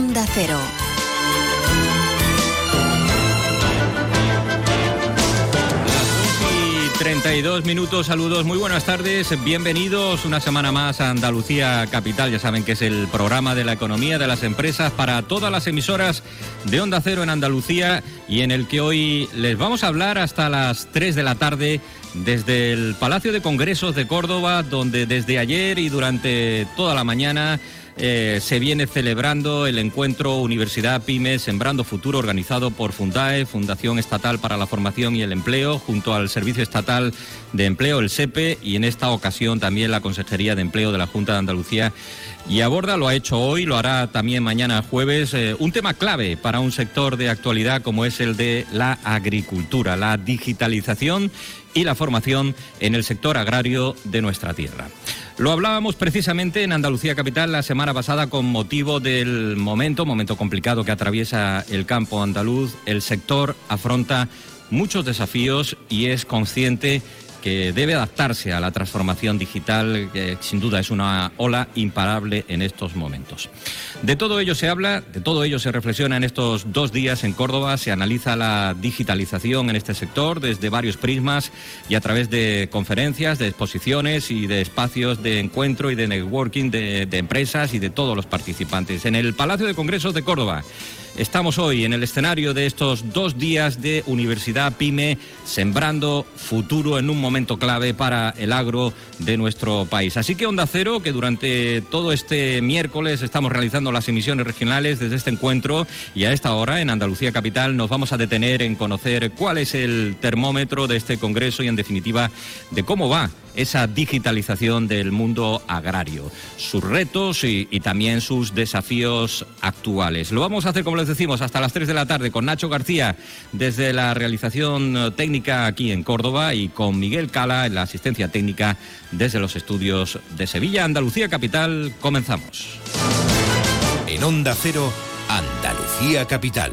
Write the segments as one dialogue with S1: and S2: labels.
S1: Onda Cero.
S2: 32 minutos, saludos, muy buenas tardes, bienvenidos una semana más a Andalucía Capital, ya saben que es el programa de la economía de las empresas para todas las emisoras de Onda Cero en Andalucía y en el que hoy les vamos a hablar hasta las 3 de la tarde desde el Palacio de Congresos de Córdoba, donde desde ayer y durante toda la mañana eh, se viene celebrando el encuentro Universidad Pymes Sembrando Futuro organizado por Fundae, Fundación Estatal para la Formación y el Empleo, junto al Servicio Estatal de Empleo, el SEPE, y en esta ocasión también la Consejería de Empleo de la Junta de Andalucía. Y aborda, lo ha hecho hoy, lo hará también mañana jueves, eh, un tema clave para un sector de actualidad como es el de la agricultura, la digitalización y la formación en el sector agrario de nuestra tierra. Lo hablábamos precisamente en Andalucía Capital la semana pasada con motivo del momento, momento complicado que atraviesa el campo andaluz. El sector afronta muchos desafíos y es consciente que debe adaptarse a la transformación digital, que sin duda es una ola imparable en estos momentos. De todo ello se habla, de todo ello se reflexiona en estos dos días en Córdoba, se analiza la digitalización en este sector desde varios prismas y a través de conferencias, de exposiciones y de espacios de encuentro y de networking de, de empresas y de todos los participantes. En el Palacio de Congresos de Córdoba Estamos hoy en el escenario de estos dos días de Universidad PyME, sembrando futuro en un momento clave para el agro de nuestro país. Así que Onda Cero, que durante todo este miércoles estamos realizando las emisiones regionales desde este encuentro y a esta hora en Andalucía Capital nos vamos a detener en conocer cuál es el termómetro de este Congreso y en definitiva de cómo va esa digitalización del mundo agrario, sus retos y, también sus desafíos actuales. Lo vamos a hacer, como les decimos, hasta las 3 de la tarde con Nacho García desde la realización técnica aquí en Córdoba y con Miguel Cala en la asistencia técnica desde los estudios de Sevilla, Andalucía Capital. Comenzamos.
S3: En Onda Cero, Andalucía Capital.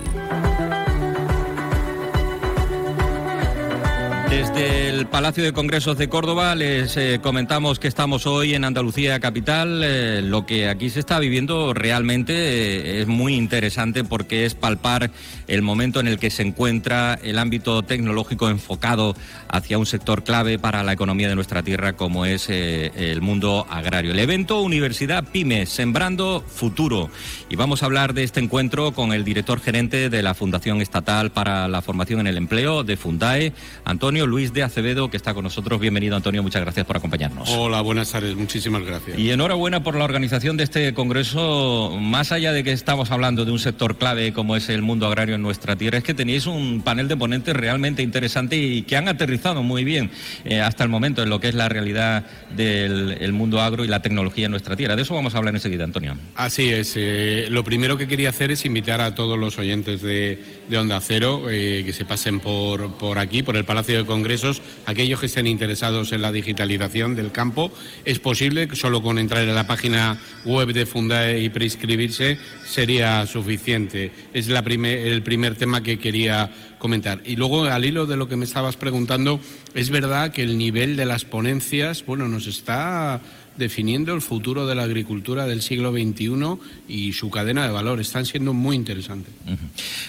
S2: Desde el Palacio de Congresos de Córdoba les eh, comentamos que estamos hoy en Andalucía Capital. Eh, lo que aquí se está viviendo realmente eh, es muy interesante porque es palpar el momento en el que se encuentra el ámbito tecnológico enfocado hacia un sector clave para la economía de nuestra tierra como es el mundo agrario. El evento Universidad Pymes, Sembrando Futuro. Y vamos a hablar de este encuentro con el director gerente de la Fundación Estatal para la Formación en el Empleo de Fundae, Antonio Luis de Acevedo, que está con nosotros. Bienvenido, Antonio. Muchas gracias por acompañarnos.
S4: Hola, buenas tardes. Muchísimas gracias.
S2: Y enhorabuena por la organización de este congreso. Más allá de que estamos hablando de un sector clave como es el mundo agrario en nuestra tierra, es que tenéis un panel de ponentes realmente interesante y que han aterrizado muy bien eh, hasta el momento en lo que es la realidad del mundo agro y la tecnología en nuestra tierra. De eso vamos a hablar enseguida, Antonio.
S4: Así es. Eh, lo primero que quería hacer es invitar a todos los oyentes de, Onda Cero eh, que se pasen por, por aquí, por el Palacio de congresos, aquellos que estén interesados en la digitalización del campo, es posible, solo con entrar en la página web de Fundae y prescribirse sería suficiente. Es el primer tema que quería comentar. Y luego, al hilo de lo que me estabas preguntando, es verdad que el nivel de las ponencias, bueno, nos está definiendo el futuro de la agricultura del siglo XXI y su cadena de valor. Están siendo muy interesantes.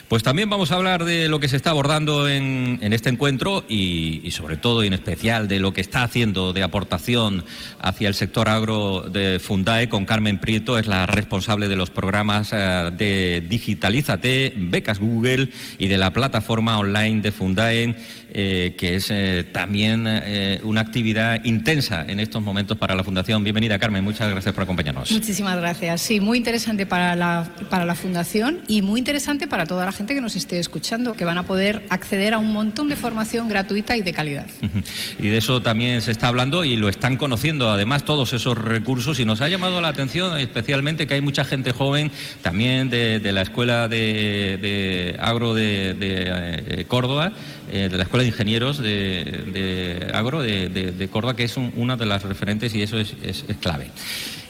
S2: Pues también vamos a hablar de lo que se está abordando en, este encuentro y, sobre todo y en especial de lo que está haciendo de aportación hacia el sector agro de Fundae con Carmen Prieto, es la responsable de los programas eh, de Digitalízate, Becas Google y de la plataforma online de Fundae, eh, que es eh, también una actividad intensa en estos momentos para la Fundación Bienvenida, Carmen. Muchas gracias por acompañarnos.
S5: Muchísimas gracias. Sí, muy interesante para la, para la Fundación y muy interesante para toda la gente que nos esté escuchando, que van a poder acceder a un montón de formación gratuita y de calidad.
S2: Y de eso también se está hablando y lo están conociendo, además, todos esos recursos. Y nos ha llamado la atención especialmente que hay mucha gente joven, también de, la Escuela de, Agro de, eh, Córdoba, eh, de la Escuela de Ingenieros de, Agro de, Córdoba, que es una de las referentes y eso es, clave.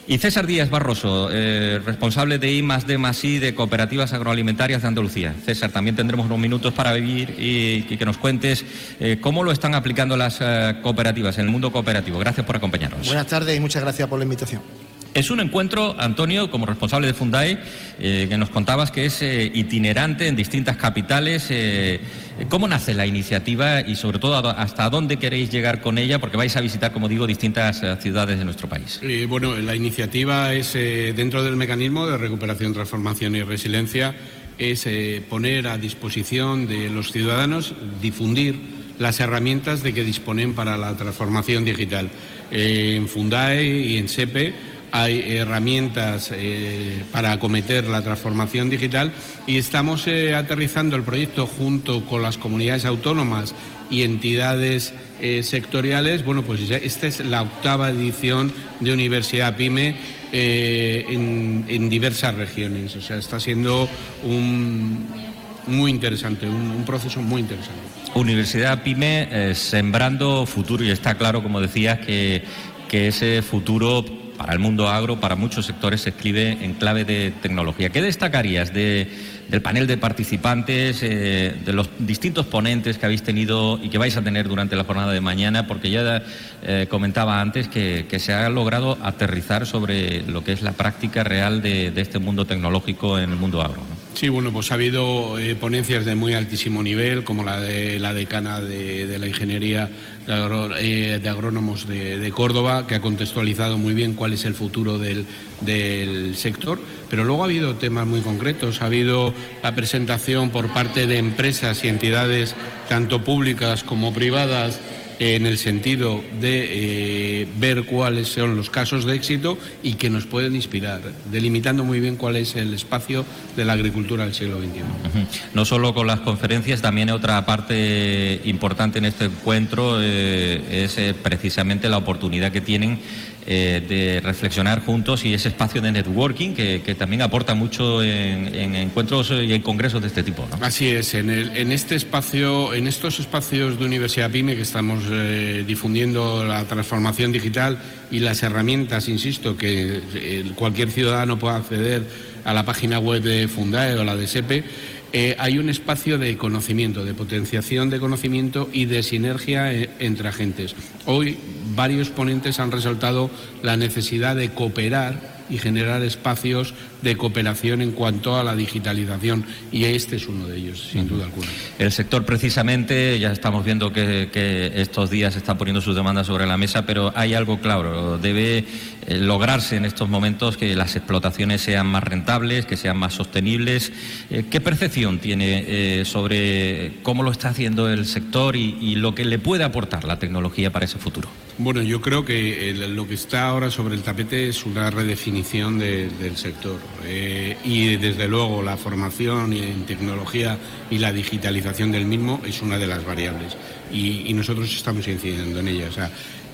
S2: Y César Díaz Barroso, eh, responsable de I más D I de Cooperativas Agroalimentarias de Andalucía. César, también tendremos unos minutos para vivir y, que nos cuentes eh, cómo lo están aplicando las eh, cooperativas en el mundo cooperativo. Gracias por acompañarnos.
S6: Buenas tardes y muchas gracias por la invitación.
S2: Es un encuentro, Antonio, como responsable de Fundae, eh, que nos contabas que es eh, itinerante en distintas capitales. Eh, ¿Cómo nace la iniciativa y sobre todo hasta dónde queréis llegar con ella? Porque vais a visitar, como digo, distintas ciudades de nuestro país.
S4: bueno, la iniciativa es dentro del mecanismo de recuperación, transformación y resiliencia, es poner a disposición de los ciudadanos, difundir las herramientas de que disponen para la transformación digital. en Fundae y en SEPE hay herramientas eh, para acometer la transformación digital y estamos eh, aterrizando el proyecto junto con las comunidades autónomas y entidades eh, sectoriales. Bueno, pues esta es la octava edición de Universidad PyME en, diversas regiones. O sea, está siendo un, muy interesante, un, proceso muy interesante.
S2: Universidad PyME sembrando futuro y está claro, como decías, que, que ese futuro para el mundo agro, para muchos sectores, se escribe en clave de tecnología. ¿Qué destacarías del panel de participantes, eh, de los distintos ponentes que habéis tenido y que vais a tener durante la jornada de mañana? Porque ya eh, comentaba antes que, se ha logrado aterrizar sobre lo que es la práctica real de, este mundo tecnológico en el mundo agro.
S4: Sí, bueno, pues ha habido eh, ponencias de muy altísimo nivel, como la de la decana de, la ingeniería de, eh, agrónomos de, Córdoba, que ha contextualizado muy bien cuál es el futuro del, sector. Pero luego ha habido temas muy concretos. Ha habido la presentación por parte de empresas y entidades, tanto públicas como privadas, en el sentido de eh, ver cuáles son los casos de éxito y que nos pueden inspirar, delimitando muy bien cuál es el espacio de la agricultura del siglo XXI.
S2: No solo con las conferencias, también otra parte importante en este encuentro eh, es eh, precisamente la oportunidad que tienen eh, de reflexionar juntos y ese espacio de networking que, también aporta mucho en, encuentros y en congresos de este tipo.
S4: Así es, en, en, este espacio, en estos espacios de Universidad PYME que estamos eh, difundiendo la transformación digital y las herramientas, insisto, que eh, cualquier ciudadano pueda acceder a la página web de Fundae o la de SEPE, hay un espacio de conocimiento, de potenciación de conocimiento y de sinergia entre agentes. Hoy varios ponentes han resaltado la necesidad de cooperar y generar espacios de cooperación en cuanto a la digitalización y este es uno de ellos, sin duda alguna.
S2: El sector precisamente, ya estamos viendo que, estos días está poniendo sus demandas sobre la mesa, pero hay algo claro, debe eh, lograrse en estos momentos que las explotaciones sean más rentables, que sean más sostenibles. Eh, ¿Qué percepción tiene eh, sobre cómo lo está haciendo el sector y lo que le puede aportar la tecnología para ese futuro?
S4: Bueno, yo creo que lo que está ahora sobre el tapete es una redefinición del sector eh, y desde luego la formación en tecnología y la digitalización del mismo es una de las variables y, nosotros estamos incidiendo en ella. O sea,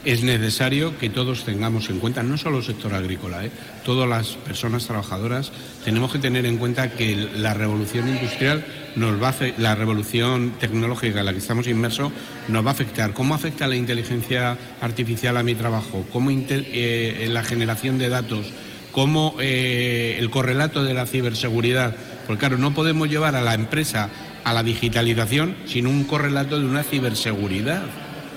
S4: es necesario que todos tengamos en cuenta, no solo el sector agrícola, ¿eh? todas las personas trabajadoras, tenemos que tener en cuenta que la revolución industrial nos va a la revolución tecnológica en la que estamos inmersos nos va a afectar. ¿Cómo afecta la inteligencia artificial a mi trabajo? ¿Cómo eh, la generación de datos? ¿Cómo eh, el correlato de la ciberseguridad? Porque claro, no podemos llevar a la empresa a la digitalización sin un correlato de una ciberseguridad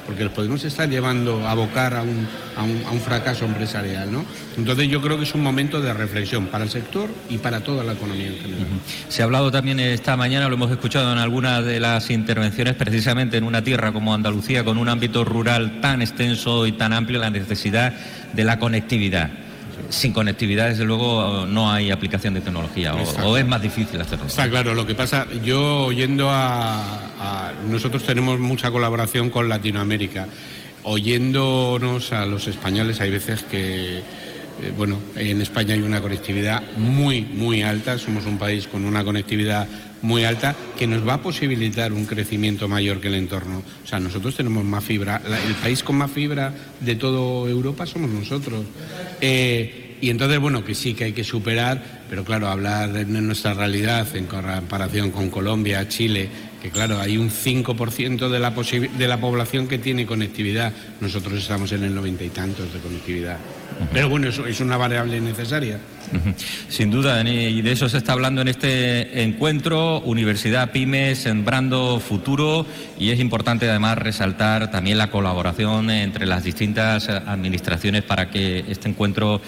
S4: porque los podemos estar llevando a abocar a un, a un, a un fracaso empresarial. ¿no? Entonces yo creo que es un momento de reflexión para el sector y para toda la economía en general.
S2: Se ha hablado también esta mañana, lo hemos escuchado en algunas de las intervenciones, precisamente en una tierra como Andalucía, con un ámbito rural tan extenso y tan amplio, la necesidad de la conectividad sin conectividad, desde luego, no hay aplicación de tecnología o, es más difícil hacerlo.
S4: Está claro, lo que pasa, yo oyendo a, Nosotros tenemos mucha colaboración con Latinoamérica. Oyéndonos a los españoles hay veces que... Eh, bueno, en España hay una conectividad muy, muy alta, somos un país con una conectividad muy alta que nos va a posibilitar un crecimiento mayor que el entorno. O sea, nosotros tenemos más fibra, el país con más fibra de toda Europa somos nosotros. Eh, y entonces, bueno, que sí que hay que superar, pero claro, hablar de nuestra realidad en comparación con Colombia, Chile, que claro, hay un 5% de la, de la población que tiene conectividad, nosotros estamos en el noventa y tantos de conectividad. Pero bueno, eso es una variable necesaria.
S2: Sin duda, y de eso se está hablando en este encuentro, Universidad Pymes, Sembrando Futuro, y es importante además resaltar también la colaboración entre las distintas administraciones para que este encuentro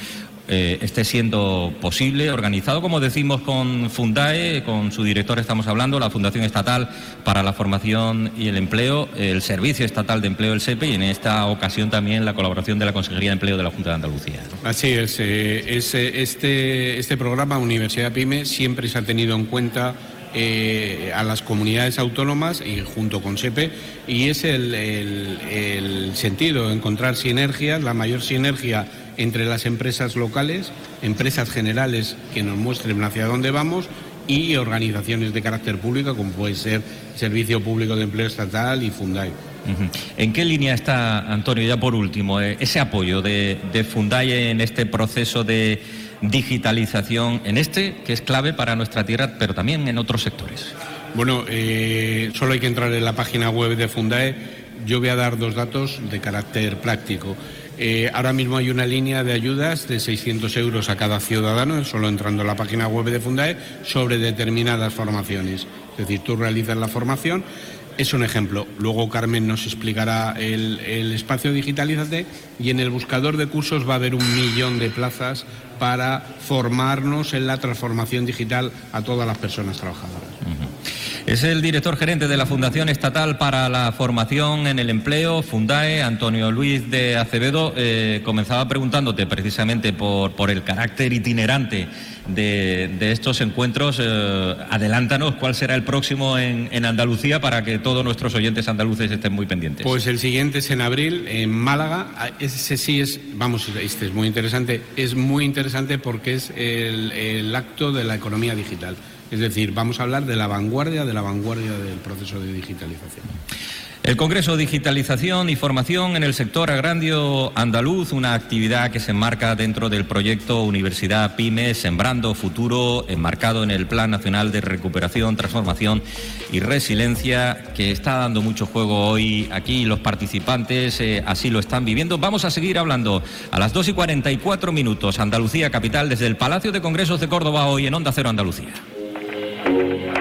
S2: eh, esté siendo posible, organizado, como decimos, con Fundae, con su director estamos hablando, la Fundación Estatal para la Formación y el Empleo, el Servicio Estatal de Empleo, el SEPE, y en esta ocasión también la colaboración de la Consejería de Empleo de la Junta de Andalucía.
S4: Así es, eh, este, este programa Universidad PYME siempre se ha tenido en cuenta eh, a las comunidades autónomas y junto con SEPE y es el, el, sentido, encontrar sinergias, la mayor sinergia entre las empresas locales, empresas generales que nos muestren hacia dónde vamos y organizaciones de carácter público como puede ser Servicio Público de Empleo Estatal y Fundai.
S2: ¿En qué línea está, Antonio, ya por último, eh, ese apoyo de, de Fundai en este proceso de digitalización, en este que es clave para nuestra tierra, pero también en otros sectores?
S4: Bueno, eh, solo hay que entrar en la página web de Fundae. Yo voy a dar dos datos de carácter práctico. Eh, ahora mismo hay una línea de ayudas de 600 euros a cada ciudadano, solo entrando en la página web de Fundae, sobre determinadas formaciones. Es decir, tú realizas la formación, es un ejemplo. Luego Carmen nos explicará el, el espacio Digitalízate y en el buscador de cursos va a haber un millón de plazas para formarnos en la transformación digital a todas las personas trabajadoras.
S2: Es el director gerente de la Fundación Estatal para la Formación en el Empleo, Fundae, Antonio Luis de Acevedo. Eh, comenzaba preguntándote precisamente por, por el carácter itinerante de, estos encuentros. Eh, adelántanos cuál será el próximo en, en, Andalucía para que todos nuestros oyentes andaluces estén muy pendientes.
S4: Pues el siguiente es en abril, en Málaga. Ah, ese sí es, vamos, este es muy interesante. Es muy interesante porque es el, el acto de la economía digital. Es decir, vamos a hablar de la vanguardia de la vanguardia del proceso de digitalización.
S2: El Congreso Digitalización y Formación en el sector agrario andaluz, una actividad que se enmarca dentro del proyecto Universidad PYME, Sembrando Futuro, enmarcado en el Plan Nacional de Recuperación, Transformación y Resiliencia, que está dando mucho juego hoy aquí. Los participantes eh, así lo están viviendo. Vamos a seguir hablando a las 2 y 44 minutos, Andalucía Capital, desde el Palacio de Congresos de Córdoba, hoy en Onda Cero Andalucía. Thank you.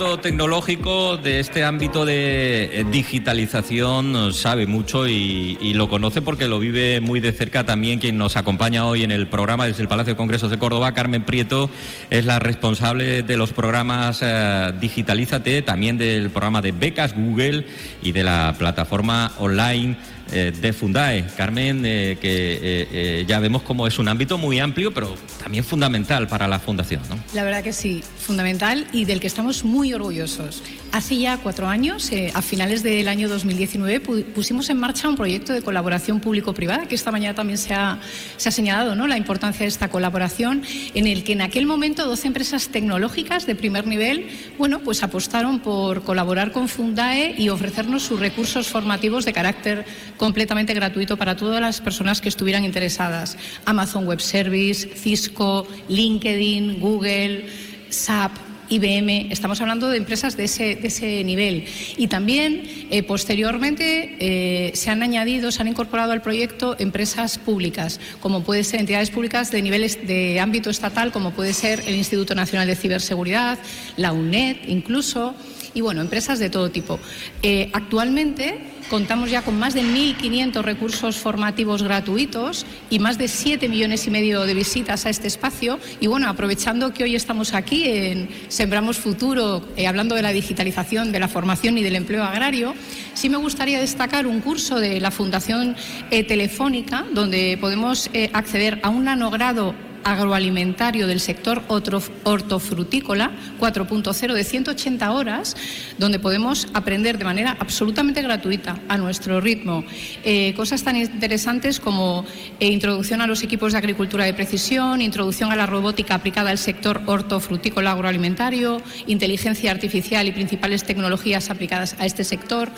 S2: Ámbito tecnológico, de este ámbito de eh, digitalización, sabe mucho y, lo conoce porque lo vive muy de cerca también quien nos acompaña hoy en el programa desde el Palacio de Congresos de Córdoba. Carmen Prieto es la responsable de los programas eh, Digitalízate, también del programa de becas Google y de la plataforma online eh, de Fundae. Carmen, eh, que eh, ya vemos cómo es un ámbito muy amplio, pero también fundamental para la Fundación. ¿no?
S5: La verdad que sí, fundamental y del que estamos muy orgullosos. Hace ya cuatro años, a finales del año 2019, pusimos en marcha un proyecto de colaboración público-privada, que esta mañana también se ha, se ha señalado ¿no? la importancia de esta colaboración, en el que en aquel momento 12 empresas tecnológicas de primer nivel bueno, pues apostaron por colaborar con Fundae y ofrecernos sus recursos formativos de carácter completamente gratuito para todas las personas que estuvieran interesadas. Amazon Web Service, Cisco, LinkedIn, Google, SAP, IBM, estamos hablando de empresas de ese, de ese nivel. Y también, eh, posteriormente, eh, se han añadido, se han incorporado al proyecto empresas públicas, como pueden ser entidades públicas de niveles de ámbito estatal, como puede ser el Instituto Nacional de Ciberseguridad, la UNED, incluso, y bueno, empresas de todo tipo. Eh, actualmente, Contamos ya con más de 1.500 recursos formativos gratuitos y más de 7 millones y medio de visitas a este espacio. Y bueno, aprovechando que hoy estamos aquí en Sembramos Futuro, eh, hablando de la digitalización, de la formación y del empleo agrario, sí me gustaría destacar un curso de la Fundación eh, Telefónica, donde podemos acceder a un nanogrado agroalimentario del sector hortofrutícola 4.0 de 180 horas, donde podemos aprender de manera absolutamente gratuita, a nuestro ritmo, eh, cosas tan interesantes como eh, introducción a los equipos de agricultura de precisión, introducción a la robótica aplicada al sector hortofrutícola agroalimentario, inteligencia artificial y principales tecnologías aplicadas a este sector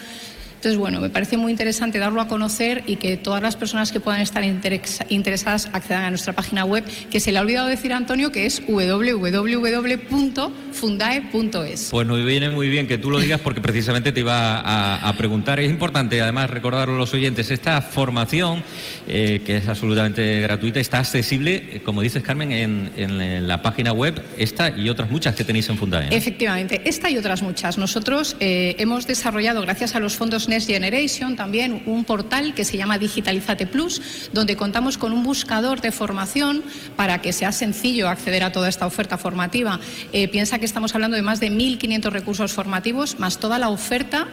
S5: Entonces, bueno, me parece muy interesante darlo a conocer y que todas las personas que puedan estar interesadas accedan a nuestra página web, que se le ha olvidado decir a Antonio que es www.fundae.es.
S2: Pues nos viene muy bien que tú lo digas porque precisamente te iba a, preguntar. Es importante además recordarlo a los oyentes, esta formación eh, que es absolutamente gratuita está accesible, eh, como dices Carmen, en, la página web, esta y otras muchas que tenéis en Fundae.
S5: Efectivamente, esta y otras muchas. Nosotros eh, hemos desarrollado, gracias a los fondos Next Generation, también un portal que se llama Digitalizate Plus, donde contamos con un buscador de formación para que sea sencillo acceder a toda esta oferta formativa. Eh, piensa que estamos hablando de más de 1.500 recursos formativos, más toda la oferta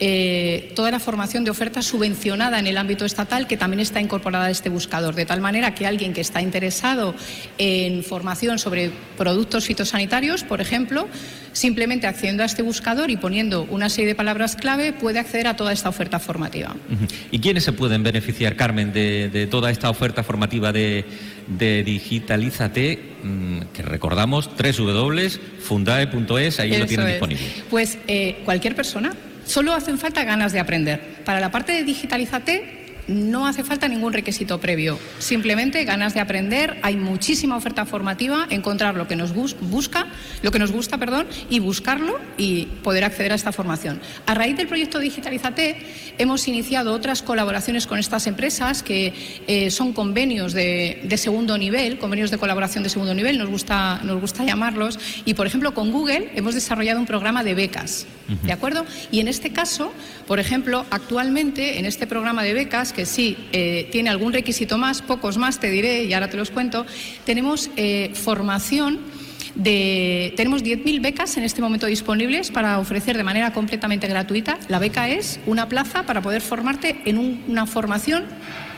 S5: eh, toda la formación de oferta subvencionada en el ámbito estatal que también está incorporada a este buscador, de tal manera que alguien que está interesado en formación sobre productos fitosanitarios, por ejemplo, simplemente accediendo a este buscador y poniendo una serie de palabras clave puede acceder a toda esta oferta formativa.
S2: ¿Y quiénes se pueden beneficiar, Carmen, de, toda esta oferta formativa de, Digitalízate, mm, que recordamos, www.fundae.es, ahí lo tienen disponible?
S5: Pues eh, cualquier persona Solo hacen falta ganas de aprender. Para la parte de Digitalízate, no hace falta ningún requisito previo, simplemente ganas de aprender, hay muchísima oferta formativa, encontrar lo que nos busca, lo que nos gusta, perdón, y buscarlo y poder acceder a esta formación. A raíz del proyecto Digitalizate hemos iniciado otras colaboraciones con estas empresas que eh, son convenios de, segundo nivel, convenios de colaboración de segundo nivel, nos gusta, nos gusta llamarlos, y por ejemplo con Google hemos desarrollado un programa de becas, ¿de acuerdo? Y en este caso, por ejemplo, actualmente en este programa de becas que sí eh, tiene algún requisito más, pocos más te diré y ahora te los cuento, tenemos eh, formación de, tenemos 10.000 becas en este momento disponibles para ofrecer de manera completamente gratuita. La beca es una plaza para poder formarte en una formación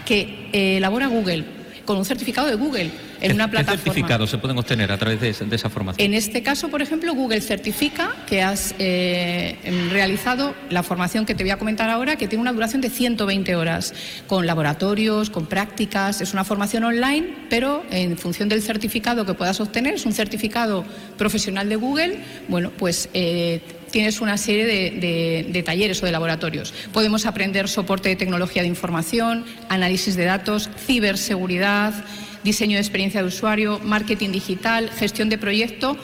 S5: que eh, elabora Google, con un certificado de Google en una plataforma.
S2: ¿Qué certificados se pueden obtener a través de, esa formación?
S5: En este caso, por ejemplo, Google certifica que has eh, realizado la formación que te voy a comentar ahora, que tiene una duración de 120 horas, con laboratorios, con prácticas. Es una formación online, pero en función del certificado que puedas obtener, es un certificado profesional de Google, bueno, pues. Eh, tienes una serie de, de, talleres o de laboratorios. Podemos aprender soporte de tecnología de información, análisis de datos, ciberseguridad, diseño de experiencia de usuario, marketing digital, gestión de proyecto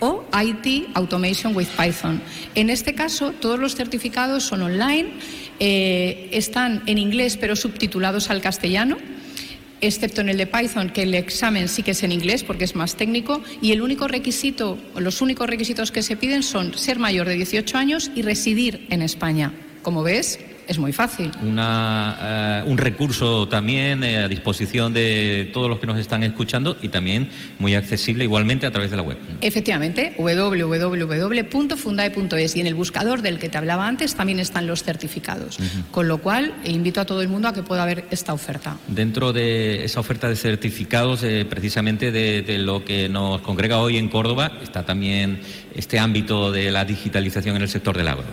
S5: o IT Automation with Python. En este caso, todos los certificados son online, eh, están en inglés pero subtitulados al castellano excepto en el de Python, que el examen sí que es en inglés porque es más técnico, y el único requisito, los únicos requisitos que se piden son ser mayor de 18 años y residir en España. Como ves, es muy fácil.
S2: Una, eh, un recurso también eh, a disposición de todos los que nos están escuchando y también muy accesible igualmente a través de la web.
S5: Efectivamente, www.fundae.es y en el buscador del que te hablaba antes también están los certificados. Con lo cual, invito a todo el mundo a que pueda ver esta oferta.
S2: Dentro de esa oferta de certificados, eh, precisamente de, lo que nos congrega hoy en Córdoba, está también este ámbito de la digitalización en el sector del agro.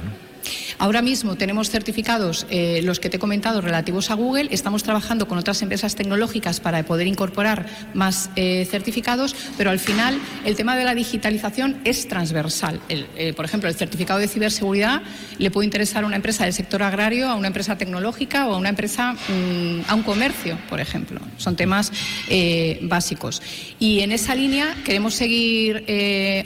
S5: Ahora mismo tenemos certificados, eh, los que te he comentado, relativos a Google. Estamos trabajando con otras empresas tecnológicas para poder incorporar más eh, certificados, pero al final el tema de la digitalización es transversal. Eh, por ejemplo, el certificado de ciberseguridad le puede interesar a una empresa del sector agrario, a una empresa tecnológica o a una empresa, mm, a un comercio, por ejemplo. Son temas básicos. Y en esa línea queremos seguir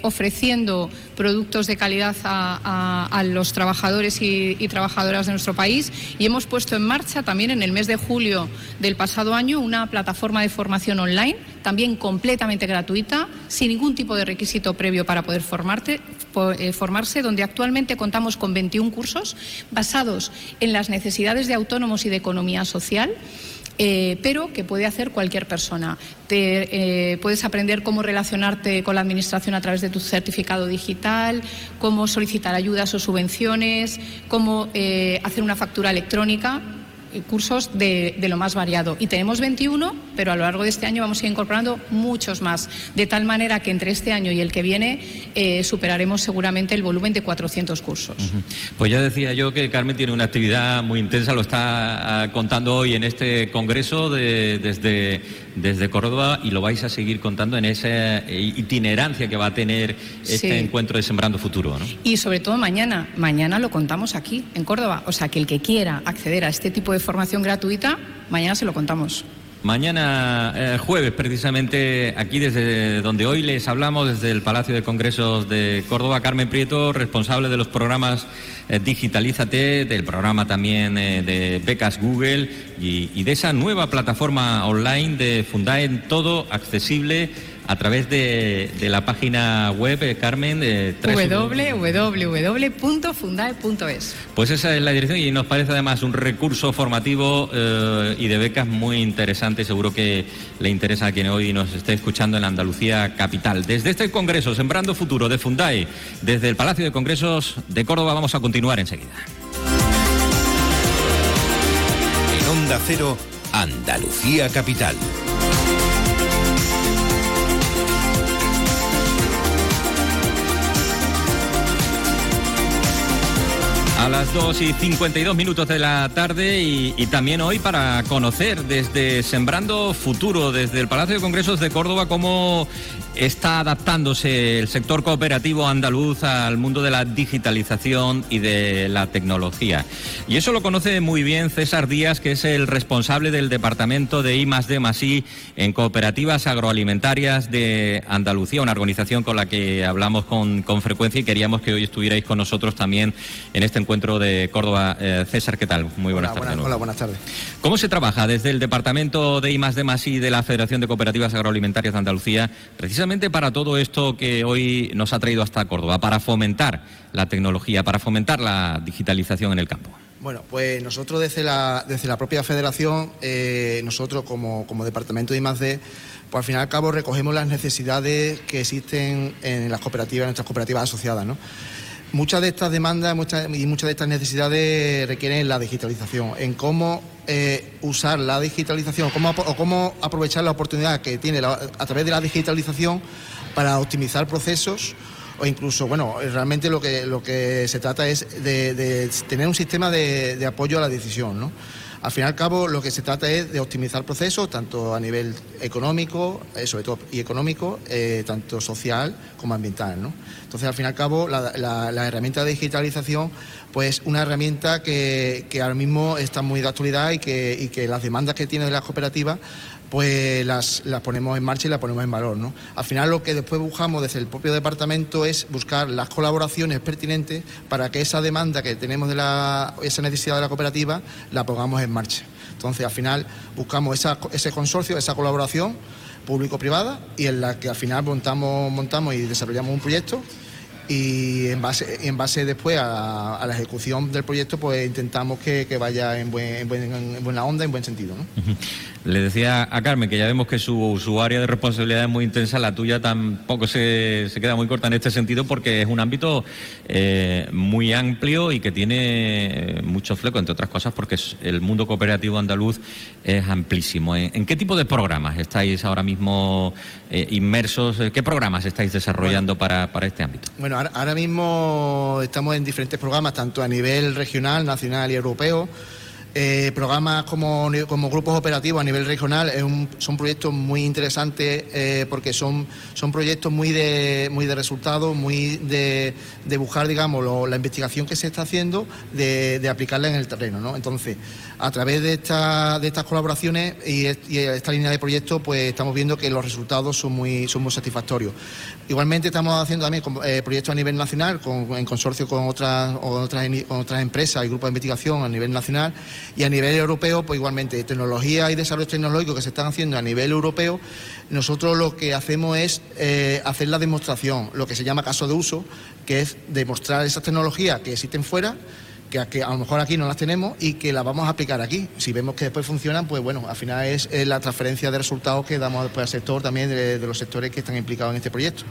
S5: ofreciendo productos de calidad a, los trabajadores y, trabajadoras de nuestro país. Y hemos puesto en marcha también en el mes de julio del pasado año una plataforma de formación online, también completamente gratuita, sin ningún tipo de requisito previo para poder eh, formarse, donde actualmente contamos con 21 cursos basados en las necesidades de autónomos y de economía social eh, pero que puede hacer cualquier persona. Te, eh, puedes aprender cómo relacionarte con la Administración a través de tu certificado digital, cómo solicitar ayudas o subvenciones, cómo eh, hacer una factura electrónica cursos de, lo más variado. Y tenemos 21, pero a lo largo de este año vamos a ir incorporando muchos más, de tal manera que entre este año y el que viene eh, superaremos seguramente el volumen de 400 cursos.
S2: Pues ya decía yo que Carmen tiene una actividad muy intensa, lo está ah, contando hoy en este congreso desde, desde Córdoba y lo vais a seguir contando en esa eh, itinerancia que va a tener este encuentro de Sembrando Futuro.
S5: Y sobre todo mañana, mañana lo contamos aquí, en Córdoba. O sea, que el que quiera acceder a este tipo de formación gratuita, mañana se lo contamos.
S2: Mañana eh, jueves, precisamente aquí desde donde hoy les hablamos, desde el Palacio de Congresos de Córdoba, Carmen Prieto, responsable de los programas eh, Digitalízate, del programa también eh, de becas Google y, y, de esa nueva plataforma online de Fundae, todo accesible a través de, la página web, eh, Carmen, de
S5: www.fundae.es.
S2: Pues esa es la dirección y nos parece además un recurso formativo eh, y de becas muy interesante. Seguro que le interesa a quien hoy nos esté escuchando en Andalucía Capital. Desde este Congreso, Sembrando Futuro de Fundae, desde el Palacio de Congresos de Córdoba, vamos a continuar enseguida.
S3: En Onda Cero, Andalucía Capital.
S2: A las 2 y 52 minutos de la tarde y, también hoy para conocer desde Sembrando Futuro, desde el Palacio de Congresos de Córdoba, cómo está adaptándose el sector cooperativo andaluz al mundo de la digitalización y de la tecnología. Y eso lo conoce muy bien César Díaz, que es el responsable del departamento de I D I en cooperativas agroalimentarias de Andalucía, una organización con la que hablamos con, con frecuencia y queríamos que hoy estuvierais con nosotros también en este encuentro de Córdoba. Eh, César, ¿qué tal? Muy buenas tardes.
S1: hola, buenas tardes.
S2: ¿Cómo se trabaja desde el departamento de I D I de la Federación de Cooperativas Agroalimentarias de Andalucía, precisamente para todo esto que hoy nos ha traído hasta Córdoba, para fomentar la tecnología, para fomentar la digitalización en el campo.
S1: Bueno, pues nosotros desde la, desde la propia federación, eh, nosotros como, departamento de I+.D., pues al fin y al cabo recogemos las necesidades que existen en las cooperativas, en nuestras cooperativas asociadas, ¿no? Muchas de estas demandas y muchas de estas necesidades requieren la digitalización, en cómo eh, usar la digitalización cómo, o cómo aprovechar la oportunidad que tiene a través de la digitalización para optimizar procesos o incluso, bueno, realmente lo que, lo que se trata es de, tener un sistema de, de apoyo a la decisión, ¿no? Al fin y al cabo, lo que se trata es de optimizar procesos, tanto a nivel económico, eh, sobre todo y económico, eh, tanto social como ambiental. ¿no? Entonces, al fin y al cabo, la, herramienta de digitalización, pues una herramienta que, ahora mismo está muy de actualidad y que, y que las demandas que tiene de las cooperativas pues las, ponemos en marcha y las ponemos en valor. ¿no? Al final lo que después buscamos desde el propio departamento es buscar las colaboraciones pertinentes para que esa demanda que tenemos de la, esa necesidad de la cooperativa la pongamos en marcha. Entonces al final buscamos ese consorcio, esa colaboración público-privada y en la que al final montamos, montamos y desarrollamos un proyecto y en base, en base después a, la ejecución del proyecto pues intentamos que, vaya en, buena onda, en buen sentido. ¿no?
S2: Le decía a Carmen que ya vemos que su, área de responsabilidad es muy intensa, la tuya tampoco se, se queda muy corta en este sentido porque es un ámbito eh, muy amplio y que tiene eh, mucho fleco, entre otras cosas porque el mundo cooperativo andaluz es amplísimo. ¿En, qué tipo de programas estáis ahora mismo eh, inmersos? ¿Qué programas estáis desarrollando para, para este ámbito?
S1: Bueno, ahora mismo estamos en diferentes programas, tanto a nivel regional, nacional y europeo. Eh, programas como, grupos operativos a nivel regional son proyectos muy interesantes eh, porque son, proyectos muy de, muy de resultados, muy de, de buscar, digamos, la investigación que se está haciendo, de, aplicarla en el terreno. ¿no? Entonces, a través de, esta, de estas colaboraciones y, esta línea de proyectos, pues estamos viendo que los resultados son muy, son muy satisfactorios. Igualmente estamos haciendo también eh, proyectos a nivel nacional, en consorcio con otras, otras, con otras empresas y grupos de investigación a nivel nacional y a nivel europeo, pues igualmente, tecnología y desarrollo tecnológico que se están haciendo a nivel europeo, nosotros lo que hacemos es eh, hacer la demostración, lo que se llama caso de uso, que es demostrar esas tecnologías que existen fuera que, a lo mejor aquí no las tenemos y que las vamos a aplicar aquí. Si vemos que después funcionan, pues bueno, al final es, la transferencia de resultados que damos después al sector también de, los sectores que están implicados en este proyecto.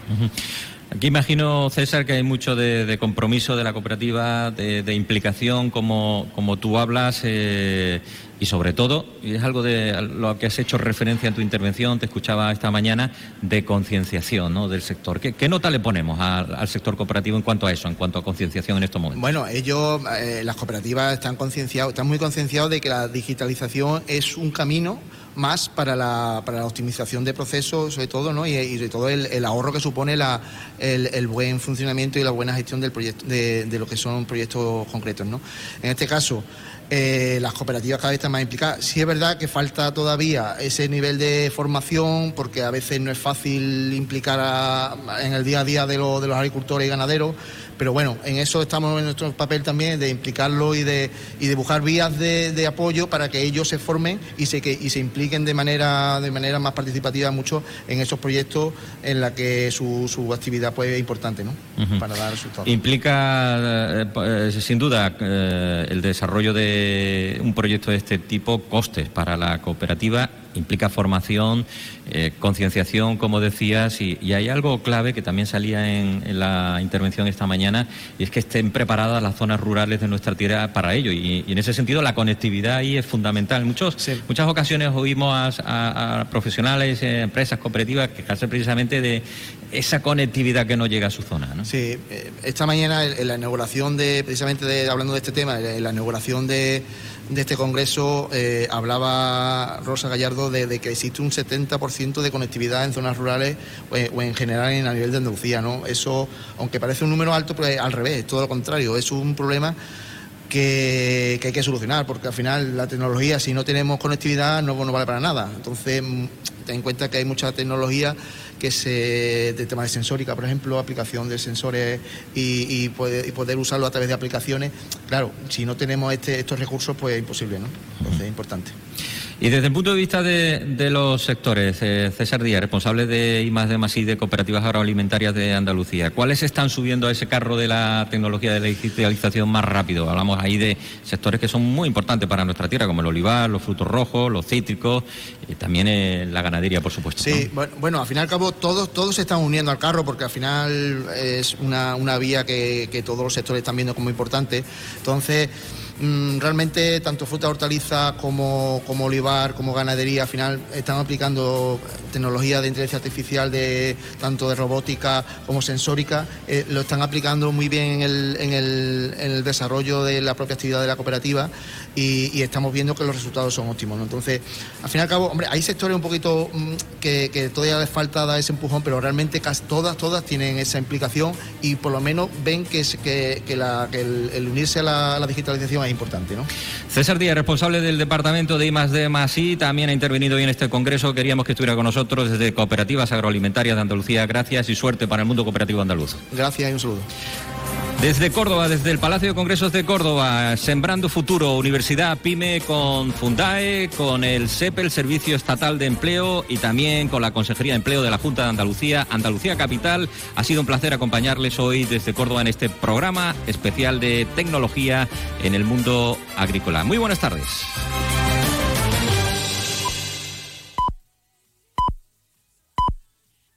S2: Aquí imagino, César, que hay mucho de, compromiso de la cooperativa, de, implicación, como, como tú hablas. Eh, y sobre todo, y es algo de lo que has hecho referencia en tu intervención, te escuchaba esta mañana, de concienciación ¿no? del sector. ¿Qué, nota le ponemos al, sector cooperativo en cuanto a eso, en cuanto a concienciación en estos momentos?
S1: Bueno, ellos, eh, las cooperativas están concienciados, están muy concienciados de que la digitalización es un camino más para la, para la optimización de procesos, sobre todo, ¿no? y, y de todo el, ahorro que supone la, el, buen funcionamiento y la buena gestión del proyecto, de, de lo que son proyectos concretos. ¿no? En este caso, eh, las cooperativas cada vez están más implicadas. Sí es verdad que falta todavía ese nivel de formación, porque a veces no es fácil implicar en el día a día de, de los agricultores y ganaderos, pero bueno, en eso estamos en nuestro papel también de implicarlo y de, y de buscar vías de, apoyo para que ellos se formen y se, que, y se impliquen de manera, de manera más participativa mucho en esos proyectos en la que su, su actividad pues, es importante ¿no? para dar resultados.
S2: Implica, eh, eh, sin duda, eh, el desarrollo de un proyecto de este tipo costes para la cooperativa implica formación, eh, concienciación, como decías, y, hay algo clave que también salía en, la intervención esta mañana, y es que estén preparadas las zonas rurales de nuestra tierra para ello. Y, en ese sentido la conectividad ahí es fundamental. Muchos, Muchas ocasiones oímos a, profesionales, eh, empresas cooperativas quejarse precisamente de esa conectividad que no llega a su zona. ¿no?
S1: Sí, eh, esta mañana en la inauguración de, precisamente de, hablando de este tema, en la inauguración de de este congreso eh, hablaba Rosa Gallardo de, que existe un 70% de conectividad en zonas rurales eh, o en general en a nivel de Andalucía. ¿no? Eso, aunque parece un número alto, pues al revés, todo lo contrario, es un problema que, hay que solucionar, porque al final la tecnología, si no tenemos conectividad, no, no vale para nada. Entonces, mm, ten en cuenta que hay mucha tecnología que se, de tema de sensórica, por ejemplo, aplicación de sensores y, poder, poder, usarlo a través de aplicaciones. Claro, si no tenemos este, estos recursos, pues es imposible, ¿no? Entonces es importante.
S2: Y desde el punto de vista de, los sectores, eh, César Díaz, responsable de I de Masí de Cooperativas Agroalimentarias de Andalucía, ¿cuáles están subiendo a ese carro de la tecnología de la digitalización más rápido? Hablamos ahí de sectores que son muy importantes para nuestra tierra, como el olivar, los frutos rojos, los cítricos, y también eh, la ganadería, por supuesto.
S1: Sí, bueno, al fin y al cabo todos, todos se están uniendo al carro porque al final es una, una vía que, que todos los sectores están viendo como importante. Entonces, realmente tanto fruta, hortaliza como, como olivar, como ganadería, al final están aplicando tecnología de inteligencia artificial, de, tanto de robótica como sensórica, eh, lo están aplicando muy bien en el, en, el, desarrollo de la propia actividad de la cooperativa y, estamos viendo que los resultados son óptimos. Entonces, al fin y al cabo, hombre, hay sectores un poquito mm, que, todavía les falta dar ese empujón, pero realmente casi todas, todas tienen esa implicación y por lo menos ven que, que, que, la, que el, unirse a la, digitalización es importante. ¿no?
S2: César Díaz, responsable del departamento de I D también ha intervenido hoy en este congreso. Queríamos que estuviera con nosotros desde Cooperativas Agroalimentarias de Andalucía. Gracias y suerte para el mundo cooperativo andaluz.
S1: Gracias y un saludo.
S2: Desde Córdoba, desde el Palacio de Congresos de Córdoba, Sembrando Futuro, Universidad PYME con Fundae, con el SEP, el Servicio Estatal de Empleo y también con la Consejería de Empleo de la Junta de Andalucía, Andalucía Capital. Ha sido un placer acompañarles hoy desde Córdoba en este programa especial de tecnología en el mundo agrícola. Muy buenas tardes.